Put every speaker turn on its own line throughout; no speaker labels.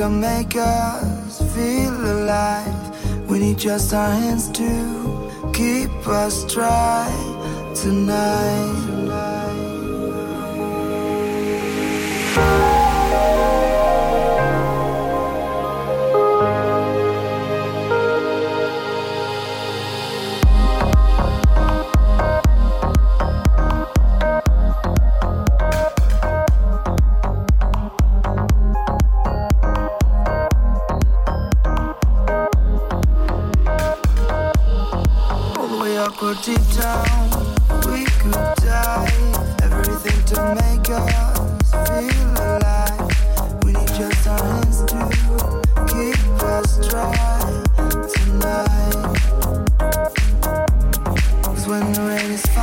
to make us feel alive. We need just our hands to keep us dry tonight. Sky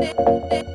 えっ?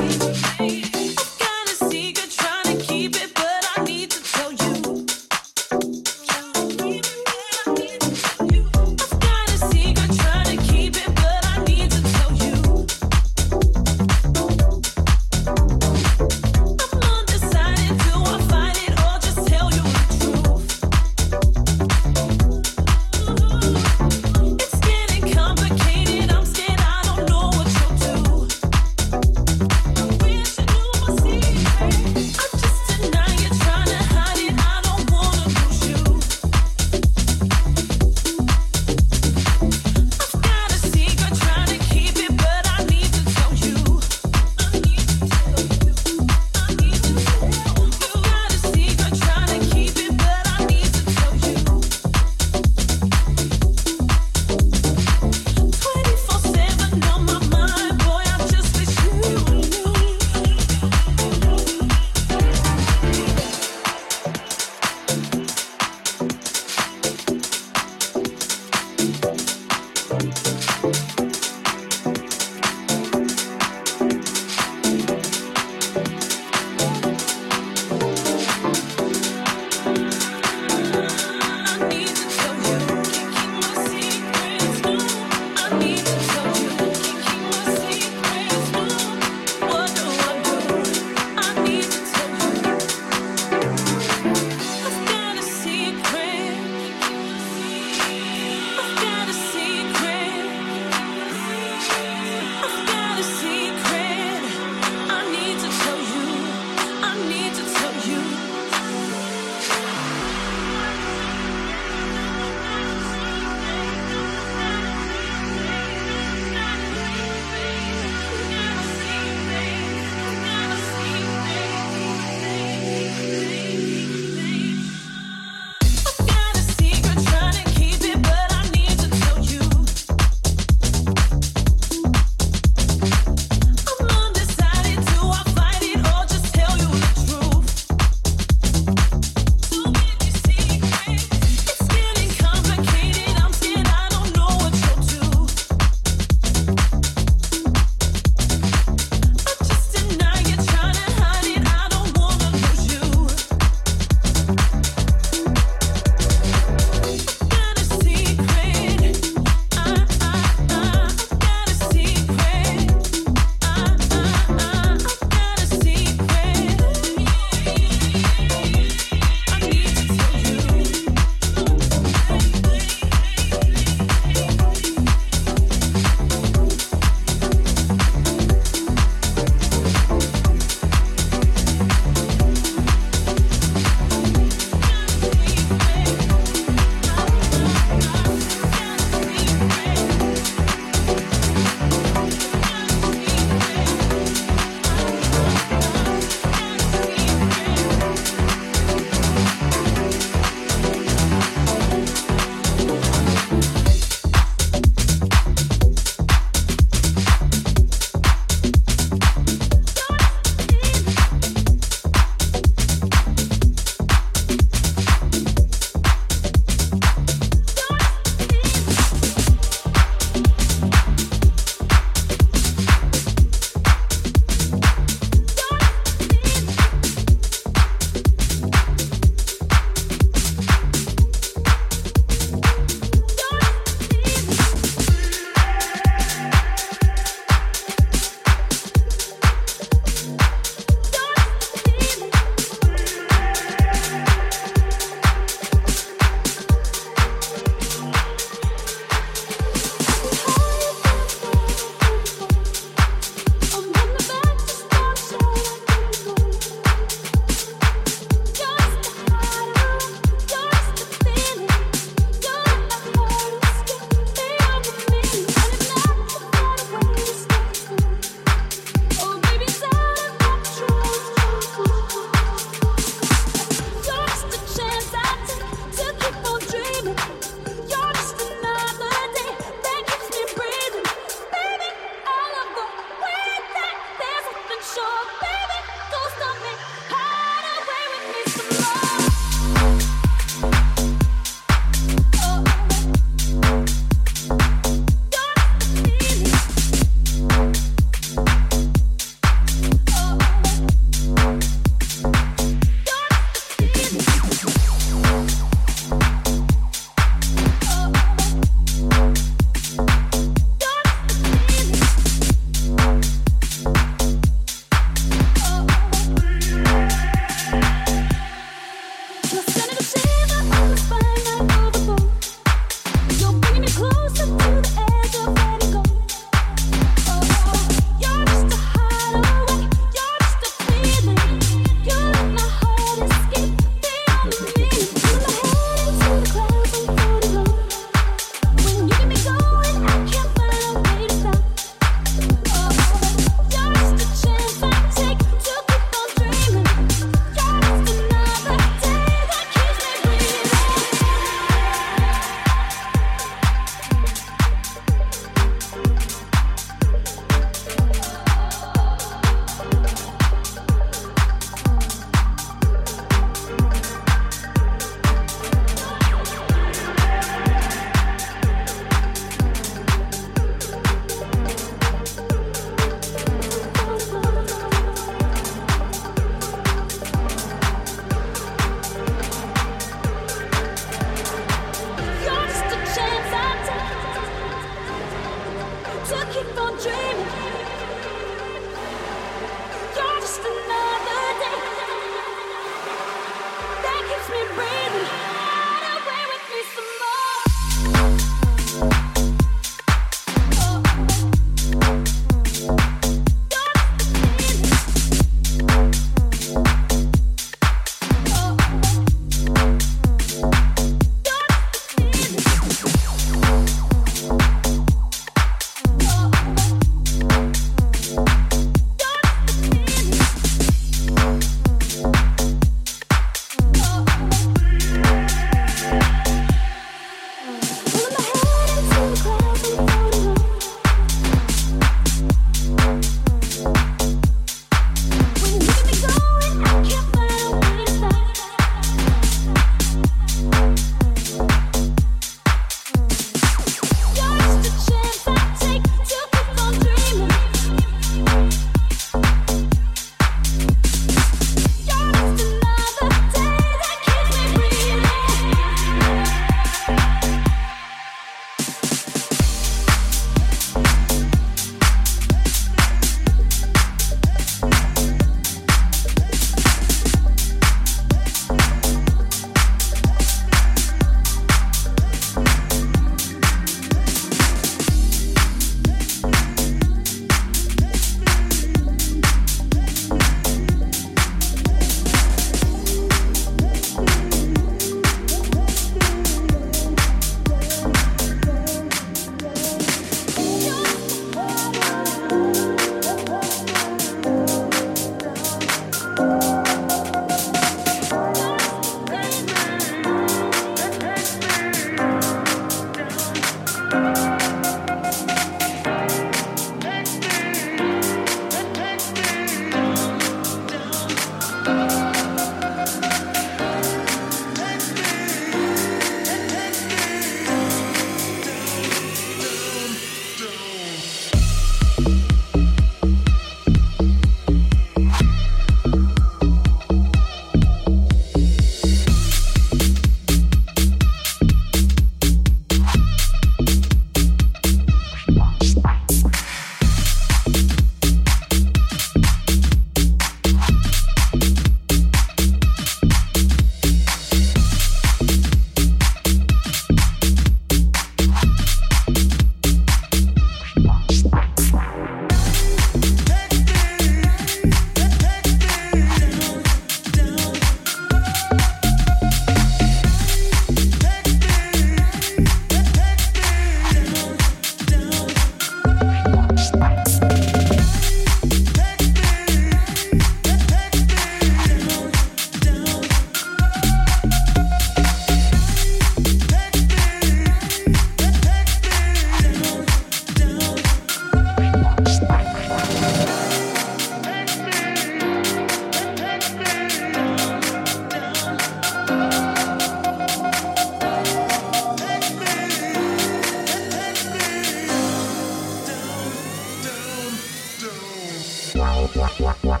wah wah wah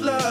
to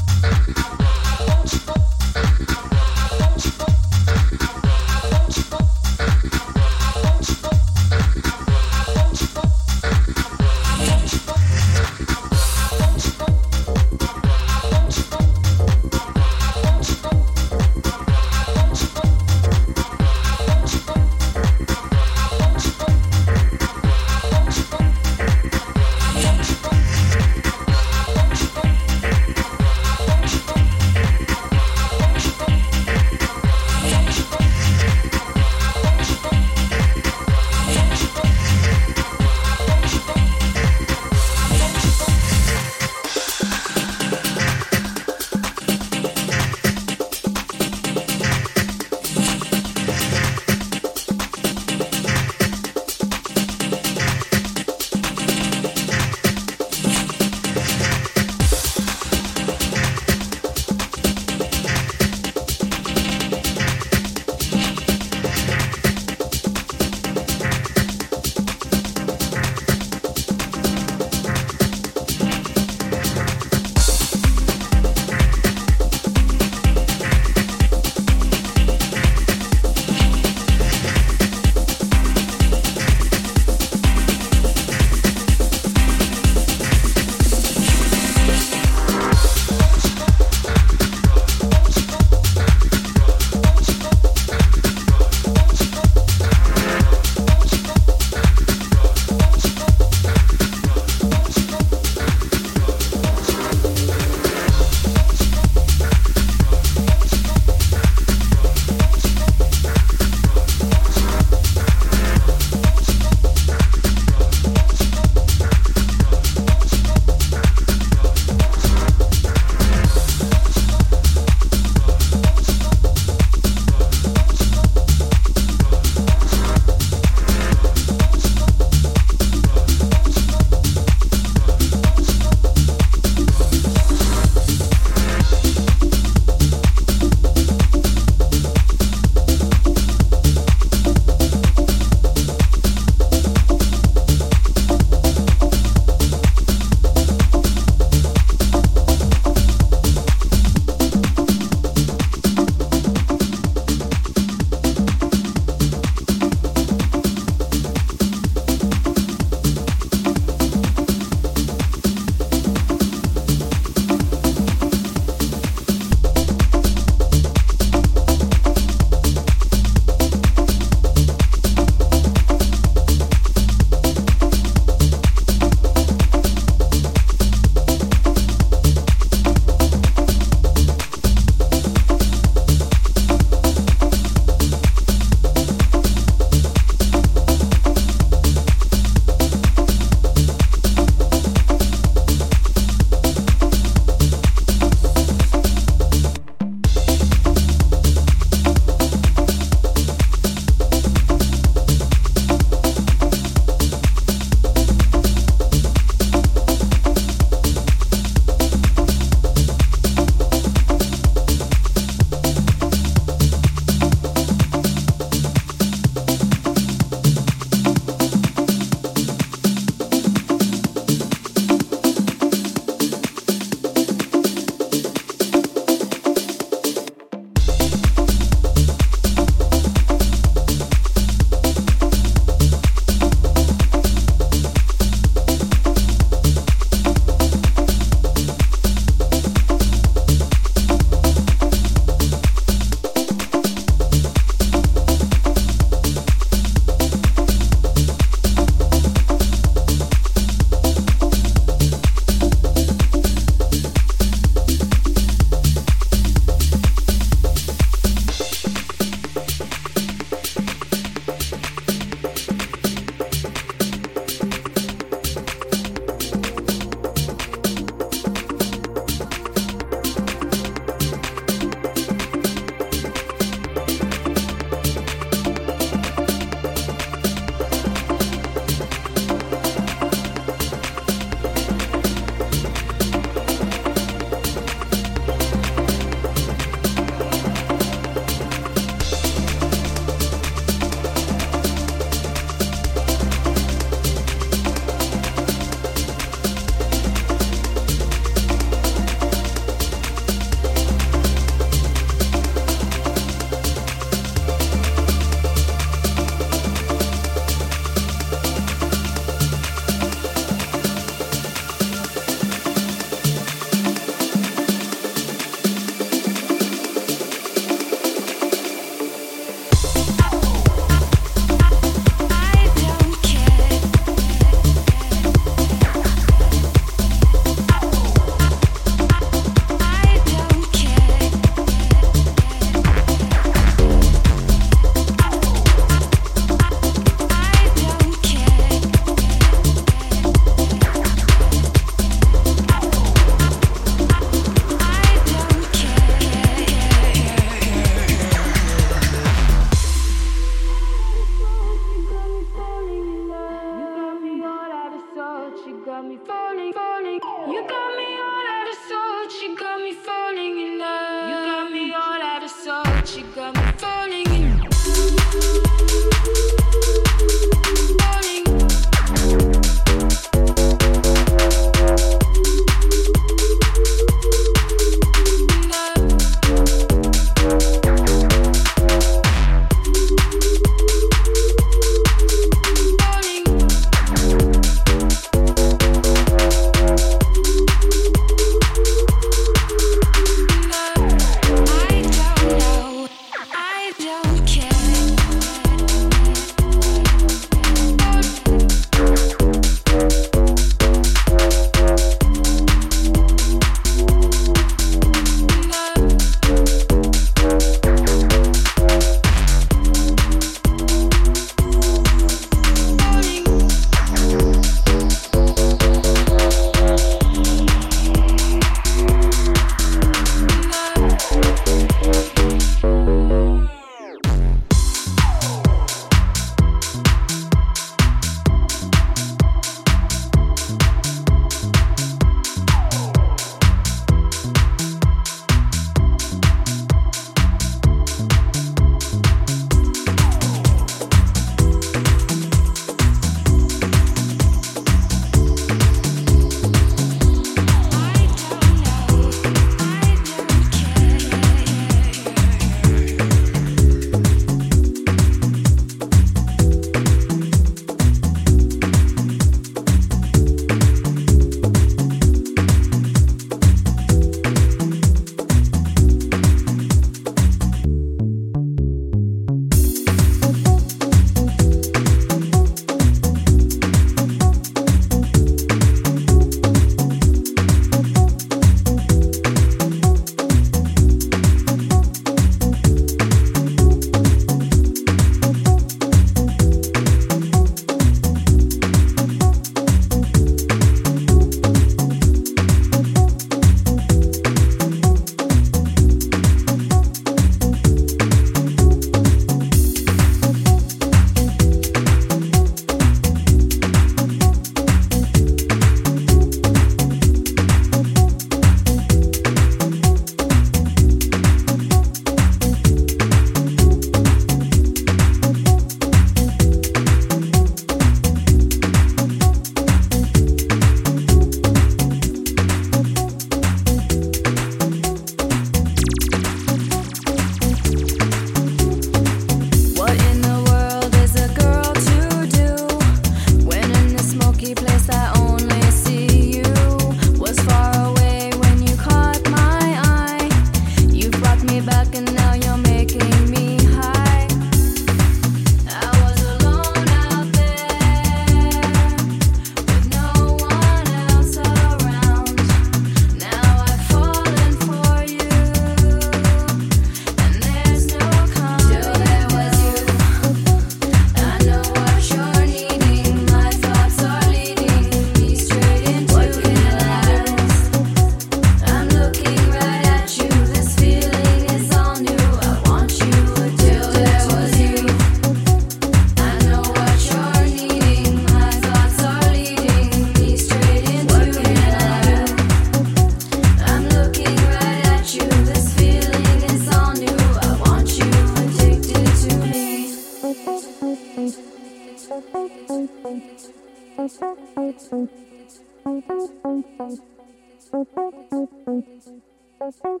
Thank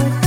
you.